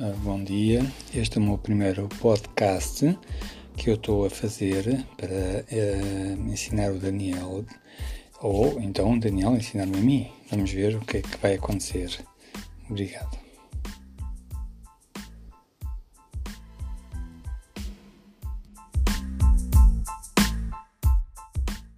Ah, bom dia. Este é o meu primeiro podcast que eu estou a fazer para uh, ensinar o Daniel, ou então o Daniel ensinar-me a mim. Vamos ver o que é que vai acontecer. Obrigado.